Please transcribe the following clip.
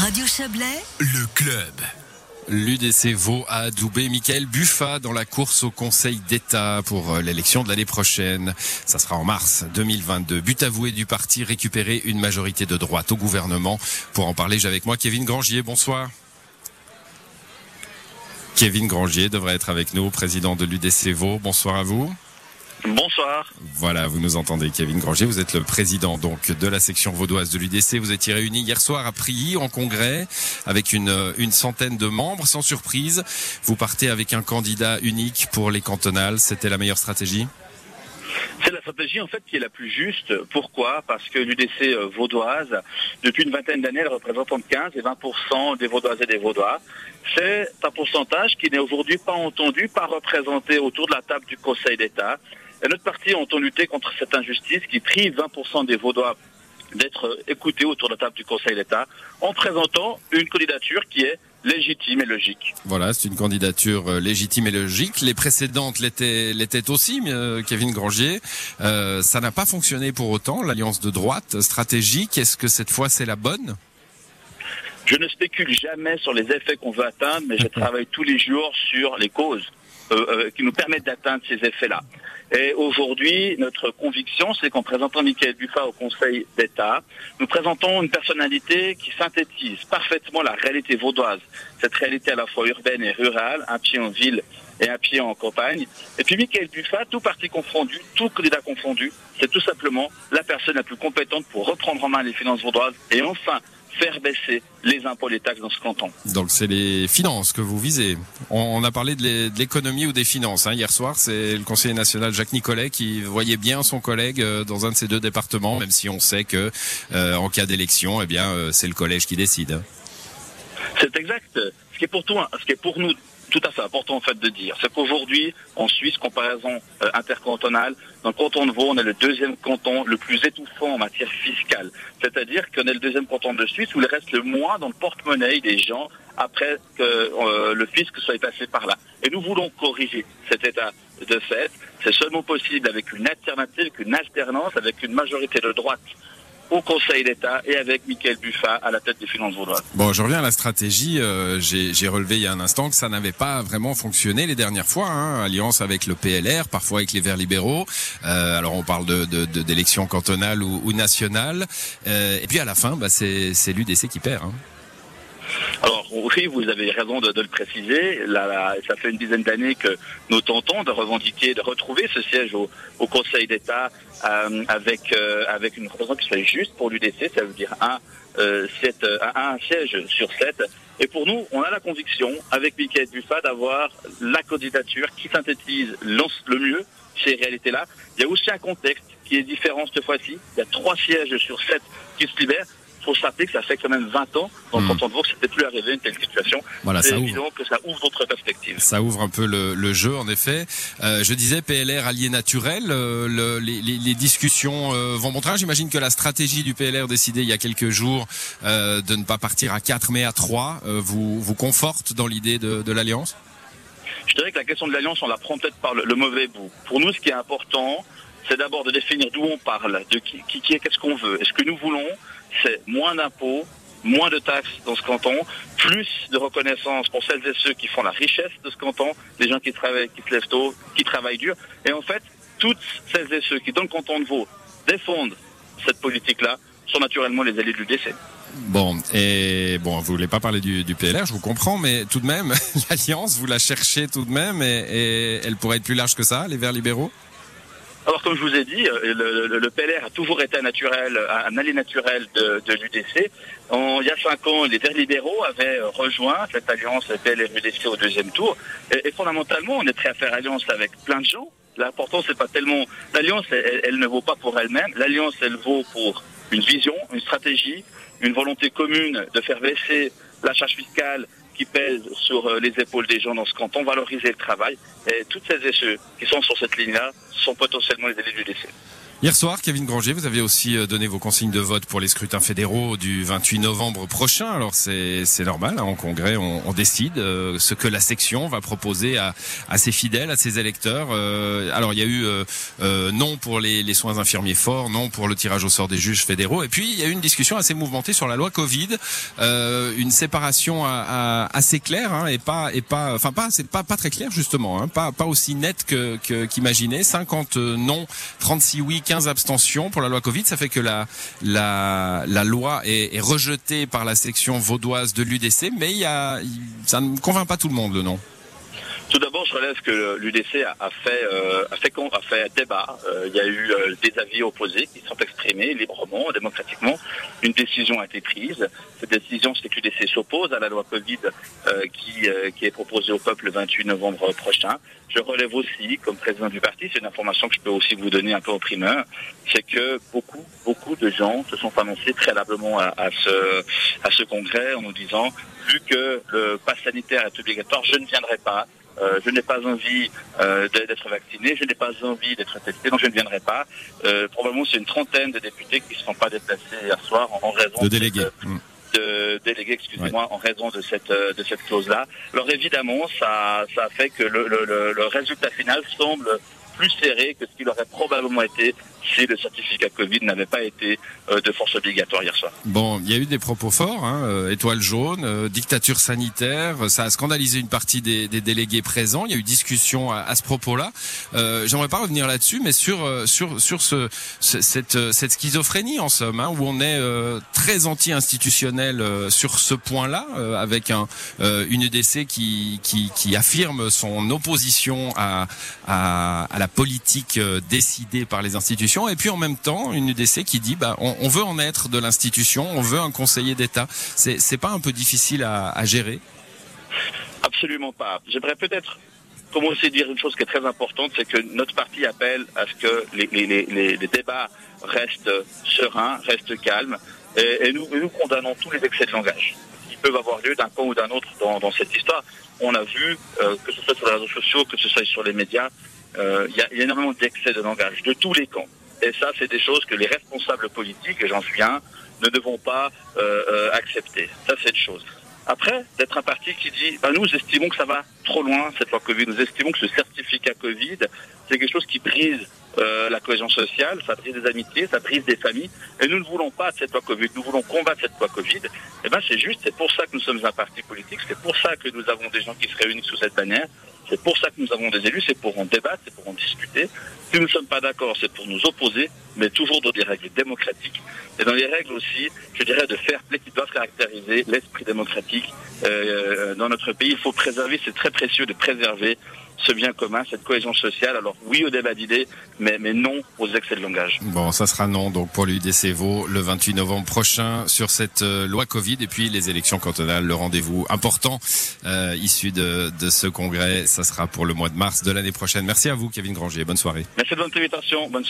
Radio Chablais, le club. L'UDC Vaud a adoubé Michael Buffa dans la course au Conseil d'État pour euh, l'élection de l'année prochaine. Ça sera en mars 2022. But avoué du parti récupérer une majorité de droite au gouvernement. Pour en parler, j'ai avec moi Kevin Grangier. Bonsoir. Kevin Grangier devrait être avec nous, président de l'UDC Vaud. Bonsoir à vous. Bonsoir. Voilà, vous nous entendez, Kevin Granger. Vous êtes le président donc de la section vaudoise de l'UDC. Vous étiez réuni hier soir à Prilly en congrès avec une, une centaine de membres. Sans surprise, vous partez avec un candidat unique pour les cantonales. C'était la meilleure stratégie? C'est la stratégie en fait qui est la plus juste. Pourquoi? Parce que l'UDC euh, vaudoise, depuis une vingtaine d'années, elle représente entre 15 et 20% des vaudoises et des vaudois. C'est un pourcentage qui n'est aujourd'hui pas entendu, pas représenté autour de la table du Conseil d'État. Et notre parti entend lutter contre cette injustice qui prive 20% des Vaudois d'être écoutés autour de la table du Conseil d'État en présentant une candidature qui est légitime et logique. Voilà, c'est une candidature euh, légitime et logique. Les précédentes l'étaient, aussi, euh, Kevin Grangier. Euh, ça n'a pas fonctionné pour autant, l'alliance de droite stratégique. Est-ce que cette fois c'est la bonne? Je ne spécule jamais sur les effets qu'on veut atteindre, mais je travaille tous les jours sur les causes. Qui nous permettent d'atteindre ces effets-là. Et aujourd'hui, notre conviction, c'est qu'en présentant Michael Buffa au Conseil d'État, nous présentons une personnalité qui synthétise parfaitement la réalité vaudoise, cette réalité à la fois urbaine et rurale, un pied en ville et un pied en campagne. Et puis Michael Buffa, tout parti confondu, tout candidat confondu, c'est tout simplement la personne la plus compétente pour reprendre en main les finances vaudoises et enfin faire baisser les impôts, les taxes dans ce canton. Donc c'est les finances que vous visez. On, a parlé de l'économie ou des finances. Hein. Hier soir, c'est le conseiller national Jacques Nicolet qui voyait bien son collègue euh, dans un de ces deux départements, même si on sait que euh, en cas d'élection, eh bien, euh, c'est le collège qui décide. C'est exact. Ce qui est pour ce qui est pour nous tout à fait important en fait de dire, c'est qu'aujourd'hui, en Suisse, comparaison euh, intercantonale, dans le canton de Vaud, on est le deuxième canton le plus étouffant en matière fiscale. C'est-à-dire qu'on est le deuxième canton de Suisse où il reste le moins dans le porte-monnaie des gens après que euh, le fisc soit passé par là. Et nous voulons corriger cet état de fait. C'est seulement possible avec une alternative, une alternance, avec une majorité de droite au Conseil d'État et avec Michael Buffa à la tête des finances vaudoises. Bon, je reviens à la stratégie. Euh, J'ai relevé il y a un instant que ça n'avait pas vraiment fonctionné les dernières fois. Hein, alliance avec le PLR, parfois avec les Verts libéraux. Euh, alors on parle de d'élections cantonales ou, ou nationales. Euh, et puis à la fin, bah, c'est l'UDC qui perd. Hein. Alors oui, vous avez raison de, le préciser. Là, ça fait une dizaine d'années que nous tentons de revendiquer, de retrouver ce siège au, Conseil d'État euh, avec euh, avec une représentation qui soit juste pour l'UDC, ça veut dire un, euh, un, siège sur sept. Et pour nous, on a la conviction, avec Michael Buffa, d'avoir la candidature qui synthétise le mieux ces réalités-là. Il y a aussi un contexte qui est différent cette fois-ci. Il y a trois sièges sur sept qui se libèrent faut se rappeler que ça fait quand même 20 ans, donc hmm. quand on voit que c'était plus arrivé une telle situation, voilà, c'est évident que ça ouvre d'autres perspectives. Ça ouvre un peu le, le jeu, en effet. Euh, je disais PLR allié naturel, euh, le, les, les, discussions euh, vont montrer. J'imagine que la stratégie du PLR décidée il y a quelques jours euh, de ne pas partir à 4 mais à 3 euh, vous, vous conforte dans l'idée de, de l'alliance? Je dirais que la question de l'alliance, on la prend peut-être par le, le mauvais bout. Pour nous, ce qui est important, c'est d'abord de définir d'où on parle, de qui, qui, qui est, qu'est-ce qu'on veut. Est-ce que nous voulons, c'est moins d'impôts, moins de taxes dans ce canton, plus de reconnaissance pour celles et ceux qui font la richesse de ce canton, les gens qui travaillent, qui se lèvent tôt, qui travaillent dur. Et en fait, toutes celles et ceux qui, dans le canton de Vaud, défendent cette politique-là, sont naturellement les alliés du décès. Bon, et bon, vous voulez pas parler du, PLR, je vous comprends, mais tout de même, l'alliance, vous la cherchez tout de même, et elle pourrait être plus large que ça, les Verts libéraux? Alors, comme je vous ai dit, euh, le, PLR a toujours été un naturel, un allié naturel de, de l'UDC. Il y a cinq ans, les Verts libéraux avaient rejoint cette alliance PLR-UDC au deuxième tour. Et, fondamentalement, on est prêt à faire alliance avec plein de gens. L'important, c'est pas tellement l'alliance, elle, ne vaut pas pour elle-même. L'alliance, elle vaut pour une vision, une stratégie, une volonté commune de faire baisser la charge fiscale qui pèse sur euh, les épaules des gens dans ce canton, valoriser le travail. Et toutes celles et ceux qui sont sur cette ligne-là sont potentiellement les élus du lycée. Hier soir, Kevin Granger, vous avez aussi euh, donné vos consignes de vote pour les scrutins fédéraux du 28 novembre prochain. Alors c'est normal, hein, en congrès, on, on décide euh, ce que la section va proposer à, à ses fidèles, à ses électeurs. Euh, alors il y a eu euh, non pour les, les, soins infirmiers forts, non pour le tirage au sort des juges fédéraux. Et puis il y a eu une discussion assez mouvementée sur la loi Covid, une séparation à, à, assez claire hein, et pas et pas, enfin pas c'est pas pas très clair justement, hein, pas pas aussi net que qu'imaginé. 50 non, 36 oui 15 abstentions pour la loi Covid. Ça fait que la, la, loi est, est rejetée par la section vaudoise de l'UDC, mais il y a, ça ne convainc pas tout le monde, le nom. Tout d'abord, je relève que l'UDC a fait, euh, a fait, a fait débat. Euh, il y a eu euh, des avis opposés qui sont exprimés librement, démocratiquement. Une décision a été prise. Cette décision, c'est que l'UDC s'oppose à la loi Covid euh, qui, euh, qui est proposée au peuple le 28 novembre prochain. Je relève aussi, comme président du parti, c'est une information que je peux aussi vous donner un peu au primeur, c'est que beaucoup, beaucoup de gens se sont annoncés préalablement à, à, ce, à ce congrès en nous disant, vu que le pass sanitaire est obligatoire, je ne viendrai pas. Euh, je n'ai pas envie euh, d'être vacciné, je n'ai pas envie d'être testé, donc je ne viendrai pas. Euh, probablement, c'est une trentaine de députés qui ne sont pas déplacés hier soir en, raison de délégués. De, de délégués, excusez-moi, ouais. en raison de cette de cette clause-là. Alors évidemment, ça ça fait que le, le, le résultat final semble plus serré que ce qu'il aurait probablement été si le certificat Covid n'avait pas été euh, de force obligatoire hier soir. Bon, il y a eu des propos forts, hein, euh, étoile jaune, euh, dictature sanitaire, ça a scandalisé une partie des, des délégués présents. Il y a eu discussion à, à ce propos-là. Euh, J'aimerais pas revenir là-dessus, mais sur sur sur ce, ce cette cette schizophrénie en somme, hein, où on est très anti-institutionnel sur ce point-là, avec un une EDC qui, qui qui affirme son opposition à à, à la politique décidée par les institutions et puis en même temps une UDC qui dit bah on, veut en être de l'institution, on veut un conseiller d'État. C'est pas un peu difficile à, gérer? Absolument pas. J'aimerais peut-être commencer à dire une chose qui est très importante, c'est que notre parti appelle à ce que les, débats restent sereins, restent calmes, et, nous, condamnons tous les excès de langage qui peuvent avoir lieu d'un camp ou d'un autre dans, dans, cette histoire. On a vu, euh, que ce soit sur les réseaux sociaux, que ce soit sur les médias, euh, il y, a, y a énormément d'excès de langage de tous les camps. Et ça, c'est des choses que les responsables politiques, et j'en suis un, ne devront pas euh, euh, accepter. Ça, c'est une chose. Après, d'être un parti qui dit, bah, nous estimons que ça va trop loin, cette loi Covid, nous estimons que ce certificat Covid, c'est quelque chose qui brise euh, la cohésion sociale, ça brise des amitiés, ça brise des familles, et nous ne voulons pas cette loi Covid, nous voulons combattre cette loi Covid. Et eh ben c'est juste, c'est pour ça que nous sommes un parti politique, c'est pour ça que nous avons des gens qui se réunissent sous cette bannière, c'est pour ça que nous avons des élus, c'est pour en débattre, c'est pour en discuter. Si nous ne sommes pas d'accord, c'est pour nous opposer, mais toujours dans des règles démocratiques. Et dans les règles aussi, je dirais, de fair play qui doivent caractériser l'esprit démocratique euh, dans notre pays. Il faut préserver, c'est très précieux de préserver ce bien commun, cette cohésion sociale. Alors oui au débat d'idées, mais, mais non aux excès de langage. Bon, ça sera non donc pour l'UDC Vaud le 28 novembre prochain sur cette euh, loi Covid et puis les élections cantonales, le rendez-vous important euh, issu de, de ce congrès, ça sera pour le mois de mars de l'année prochaine. Merci à vous Kevin Granger, bonne soirée. Merci de votre invitation, bonne